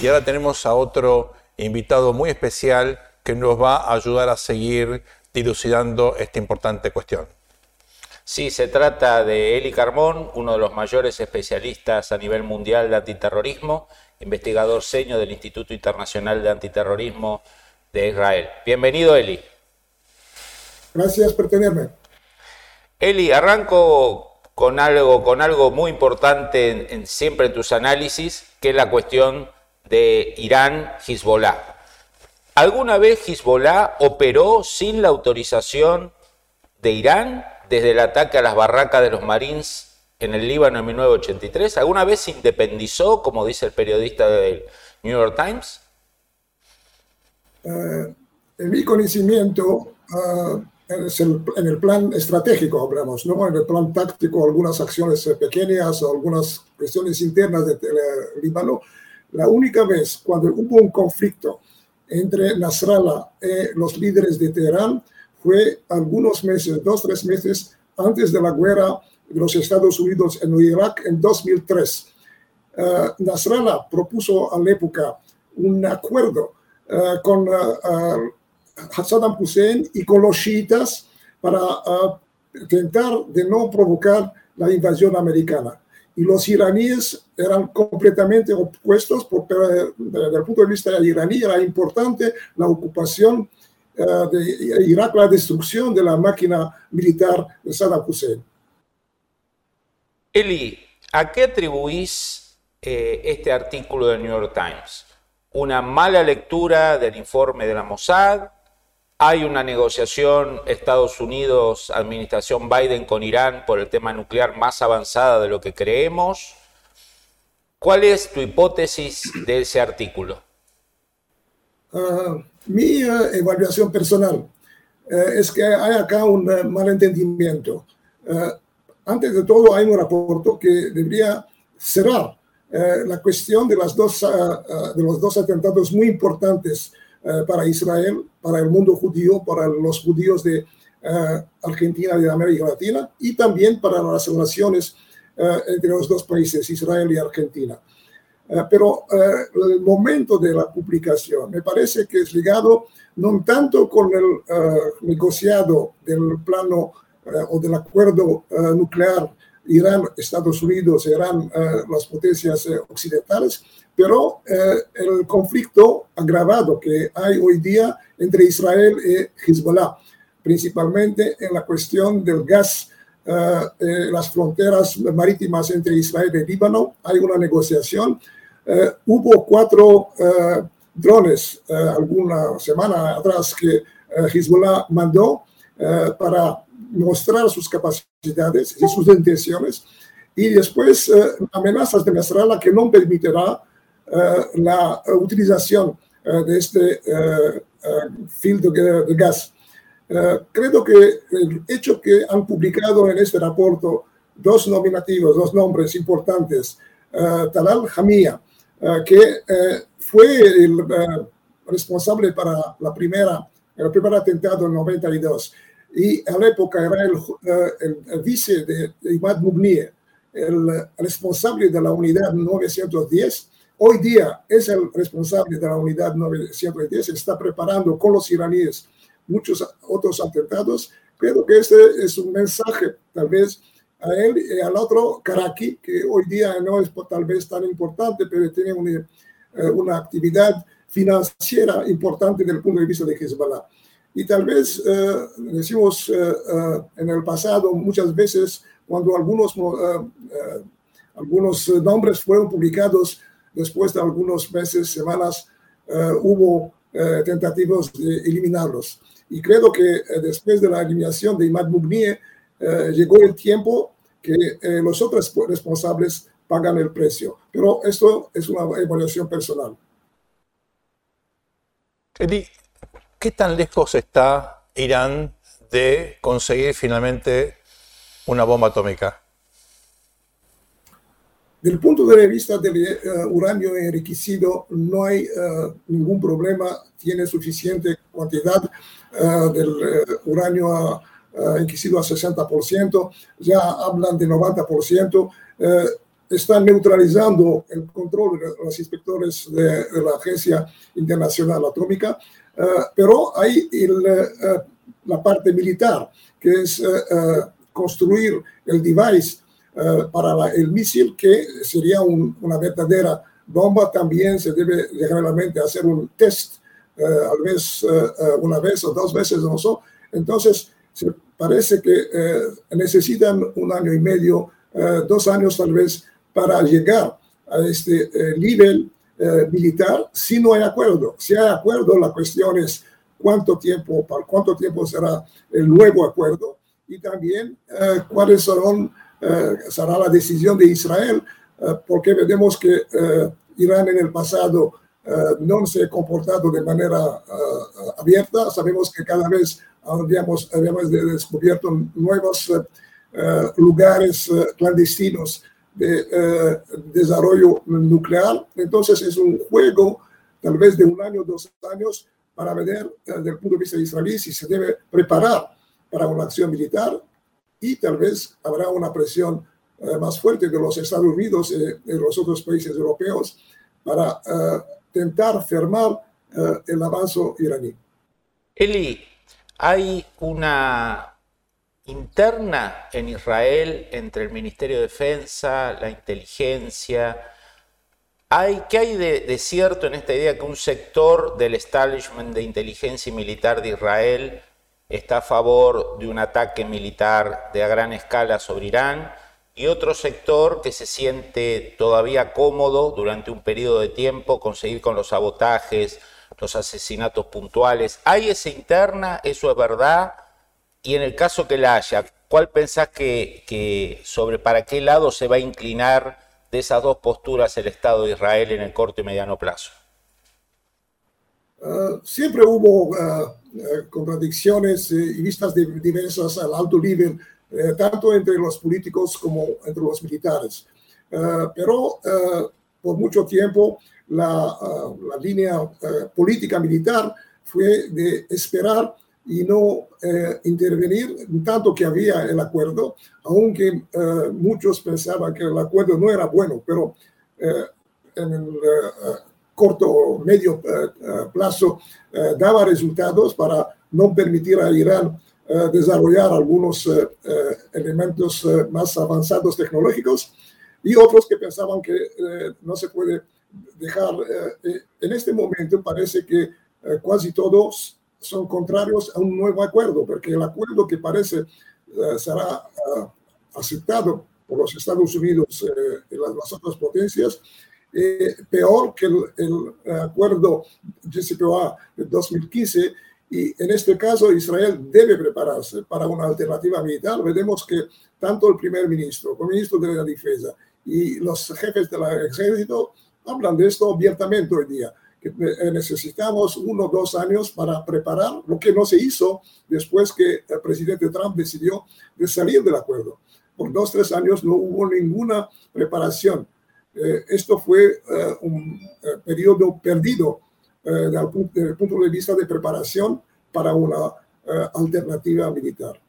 Y ahora tenemos a otro invitado muy especial que nos va a ayudar a seguir dilucidando esta importante cuestión. Sí, se trata de Eli Carmón, uno de los mayores especialistas a nivel mundial de antiterrorismo, investigador seño del Instituto Internacional de Antiterrorismo de Israel. Bienvenido, Eli. Gracias por tenerme. Eli, arranco con algo, con algo muy importante en, siempre en tus análisis, que es la cuestión de Irán, Hezbollah. ¿Alguna vez Hezbollah operó sin la autorización de Irán desde el ataque a las barracas de los Marines en el Líbano en 1983? ¿Alguna vez se independizó, como dice el periodista del New York Times? Eh, en mi conocimiento, uh, en el plan estratégico hablamos, ¿no? en el plan táctico, algunas acciones pequeñas algunas cuestiones internas del de Líbano, la única vez cuando hubo un conflicto entre Nasrallah y los líderes de Teherán fue algunos meses, dos, tres meses antes de la guerra de los Estados Unidos en Irak en 2003. Uh, Nasrallah propuso a la época un acuerdo uh, con uh, Saddam Hussein y con los chiitas para intentar de no provocar la invasión americana y los iraníes eran completamente opuestos, porque desde el punto de vista iraní era importante la ocupación eh, de Irak, la destrucción de la máquina militar de Saddam Hussein. Eli, ¿a qué atribuís eh, este artículo del New York Times? ¿Una mala lectura del informe de la Mossad? Hay una negociación Estados Unidos, administración Biden con Irán por el tema nuclear más avanzada de lo que creemos. ¿Cuál es tu hipótesis de ese artículo? Ah, mi eh, evaluación personal eh, es que hay acá un uh, malentendimiento. antes de todo, hay un reporte que debería cerrar la cuestión de, las dos, de los dos atentados muy importantes eh, para Israel, para el mundo judío, para los judíos de eh, Argentina y de América Latina, y también para las relaciones eh, entre los dos países, Israel y Argentina. pero el momento de la publicación me parece que es ligado no tanto con el negociado del plano o del acuerdo nuclear Irán, Estados Unidos, Irán, las potencias occidentales, pero eh, el conflicto agravado que hay hoy día entre Israel y Hezbollah, principalmente en la cuestión del gas, eh, eh, las fronteras marítimas entre Israel y Líbano, hay una negociación. hubo cuatro drones alguna semana atrás que Hezbollah mandó para mostrar sus capacidades y sus intenciones y después amenazas de Nasrallah que no permitirá eh, la utilización eh, de este eh, filtro de gas. creo que el hecho que han publicado en este reporte dos nominativos, dos nombres importantes, Talal Hamia, que fue el responsable para la primera, el primer atentado en 92, y a la época era el, el, vice de Imad Mugnier, el responsable de la unidad 910, hoy día es el responsable de la unidad 910, está preparando con los iraníes muchos otros atentados. Creo que este es un mensaje tal vez a él y al otro Karaki, que hoy día no es tal vez tan importante, pero tiene una, eh, una actividad financiera importante desde el punto de vista de Hezbollah. Y tal vez eh, decimos eh, en el pasado muchas veces cuando algunos, algunos nombres fueron publicados después de algunos meses, semanas, hubo tentativas de eliminarlos. Y creo que después de la eliminación de Imad Mugnier, llegó el tiempo que los otros responsables pagan el precio. Pero esto es una evaluación personal. Eli, ¿qué tan lejos está Irán de conseguir finalmente una bomba atómica? Del punto de vista del uh, uranio enriquecido, no hay uh, ningún problema, tiene suficiente cantidad uh, del uranio enriquecido a 60%, ya hablan de 90%, están neutralizando el control de los inspectores de, de la Agencia Internacional Atómica, pero hay el, la parte militar, que es construir el device para el misil, que sería una verdadera bomba, también se debe generalmente hacer un test, uh, a vez, uh, una vez o dos veces, no sé. Entonces, parece que necesitan un año y medio, dos años tal vez, para llegar a este nivel militar si no hay acuerdo. Si hay acuerdo, la cuestión es cuánto tiempo, para cuánto tiempo será el nuevo acuerdo y también cuáles serán eh, será la decisión de Israel, eh, porque vemos que eh, Irán en el pasado no se ha comportado de manera abierta. Sabemos que cada vez habíamos, habíamos descubierto nuevos lugares clandestinos de desarrollo nuclear. Entonces es un juego tal vez de un año, dos años, para ver desde el punto de vista israelí si se debe preparar para una acción militar y tal vez habrá una presión eh, más fuerte de los Estados Unidos y de los otros países europeos para uh, tentar fermar uh, el avance iraní. Eli, hay una interna en Israel entre el Ministerio de Defensa, la inteligencia. Hay, ¿Qué hay de, cierto en esta idea que un sector del establishment de inteligencia y militar de Israel está a favor de un ataque militar de gran escala sobre Irán y otro sector que se siente todavía cómodo durante un periodo de tiempo conseguir con los sabotajes, los asesinatos puntuales. ¿Hay esa interna? ¿Eso es verdad? Y en el caso que la haya, ¿cuál pensás que, sobre para qué lado se va a inclinar de esas dos posturas el Estado de Israel en el corto y mediano plazo? Uh, siempre hubo uh, eh, contradicciones eh, y vistas diversas al alto nivel, eh, tanto entre los políticos como entre los militares. pero por mucho tiempo la, la línea política militar fue de esperar y no intervenir, tanto que había el acuerdo, aunque muchos pensaban que el acuerdo no era bueno, pero en el corto o medio eh, eh, plazo eh, daba resultados para no permitir a Irán desarrollar algunos elementos más avanzados tecnológicos y otros que pensaban que no se puede dejar. en este momento parece que casi todos son contrarios a un nuevo acuerdo, porque el acuerdo que parece será aceptado por los Estados Unidos y las otras potencias eh, peor que el, acuerdo JCPOA de 2015 y en este caso Israel debe prepararse para una alternativa militar. Veremos que tanto el primer ministro, el ministro de la Defensa y los jefes del ejército hablan de esto abiertamente hoy día, eh, necesitamos uno o dos años para preparar lo que no se hizo después que el presidente Trump decidió de salir del acuerdo. Por dos, tres años no hubo ninguna preparación eh, esto fue eh, un eh, periodo perdido desde el punto de vista de preparación para una alternativa militar.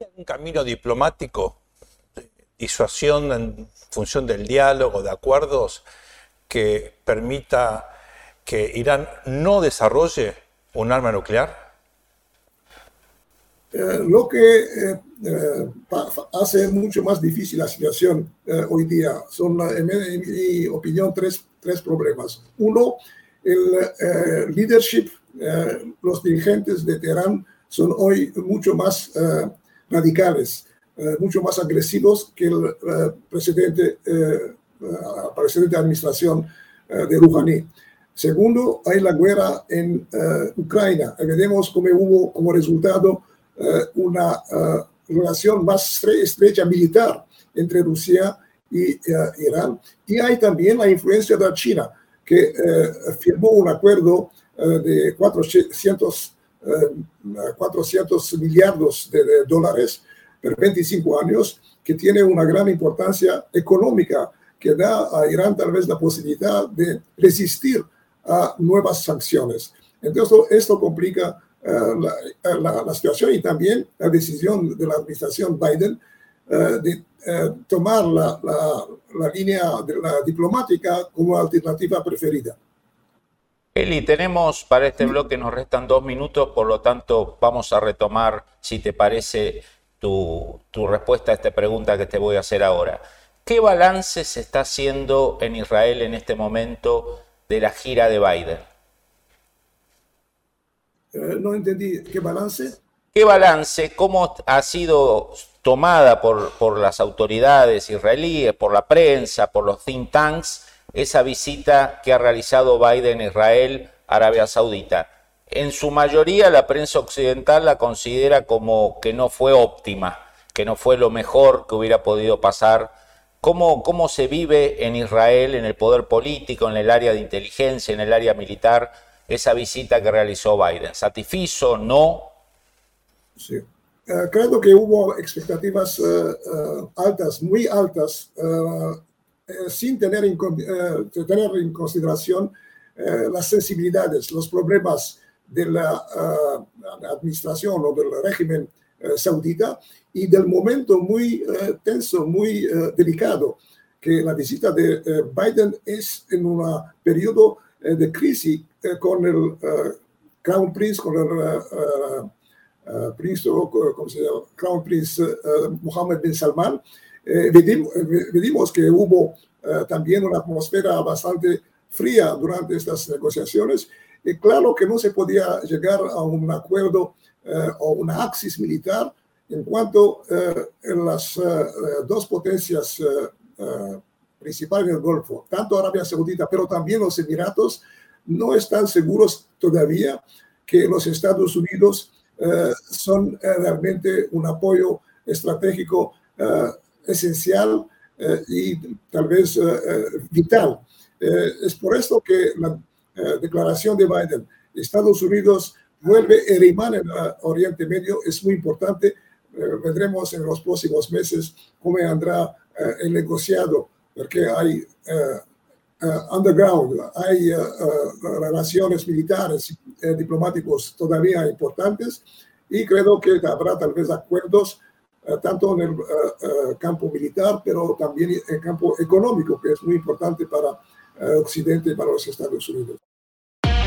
¿Hay un camino diplomático, disuasión en función del diálogo, de acuerdos, que permita que Irán no desarrolle un arma nuclear? Eh, lo que eh, eh, hace mucho más difícil la situación hoy día son, en mi, opinión, tres, tres, problemas. Uno, el leadership, los dirigentes de Teherán son hoy mucho más radicales, mucho más agresivos que el presidente, presidente de administración de Rouhani. Segundo, hay la guerra en Ucrania. Veremos cómo hubo como resultado eh, una eh, relación más estrecha militar entre Rusia y eh, Irán. Y hay también la influencia de China, que firmó un acuerdo de 400, 400 millardos de dólares por 25 años, que tiene una gran importancia económica que da a Irán tal vez la posibilidad de resistir a nuevas sanciones. Entonces, esto complica eh, la, la, situación y también la decisión de la administración Biden uh, de uh, tomar la, la, línea de la diplomática como alternativa preferida. Eli, tenemos para este bloque, nos restan dos minutos, por lo tanto vamos a retomar, si te parece, tu, tu respuesta a esta pregunta que te voy a hacer ahora. ¿Qué balance se está haciendo en Israel en este momento de la gira de Biden? Eh, no entendí, ¿qué balance? ¿Qué balance? ¿Cómo ha sido tomada por, por las autoridades israelíes, por la prensa, por los think tanks, esa visita que ha realizado Biden a Israel, Arabia Saudita? En su mayoría la prensa occidental la considera como que no fue óptima, que no fue lo mejor que hubiera podido pasar cómo, cómo se vive en Israel, en el poder político, en el área de inteligencia, en el área militar, esa visita que realizó Biden. ¿Satisfizo? ¿No? Sí. Uh, creo que hubo expectativas uh, uh, altas, muy altas, sin tener en, tener en consideración las sensibilidades, los problemas de la administración o del régimen saudita y del momento muy uh, tenso, muy uh, delicado, que la visita de Biden es en un periodo de crisis con el Crown Prince, con el príncipe, ¿cómo se llama? Crown Prince Mohammed bin Salman. Vimos, que hubo también una atmósfera bastante fría durante estas negociaciones. Y claro que no se podía llegar a un acuerdo o una axis militar en cuanto eh, las eh, dos potencias eh, principales del Golfo, tanto Arabia Saudita, pero también los Emiratos, no están seguros todavía que los Estados Unidos son realmente un apoyo estratégico esencial y tal vez vital. es por esto que la declaración de Biden, Estados Unidos vuelve el imán en Oriente Medio, es muy importante eh, vendremos en los próximos meses cómo andrá eh, el negociado, porque hay eh, underground, hay relaciones militares, diplomáticos todavía importantes y creo que habrá tal vez acuerdos tanto en el campo militar, pero también en el campo económico, que es muy importante para Occidente y para los Estados Unidos.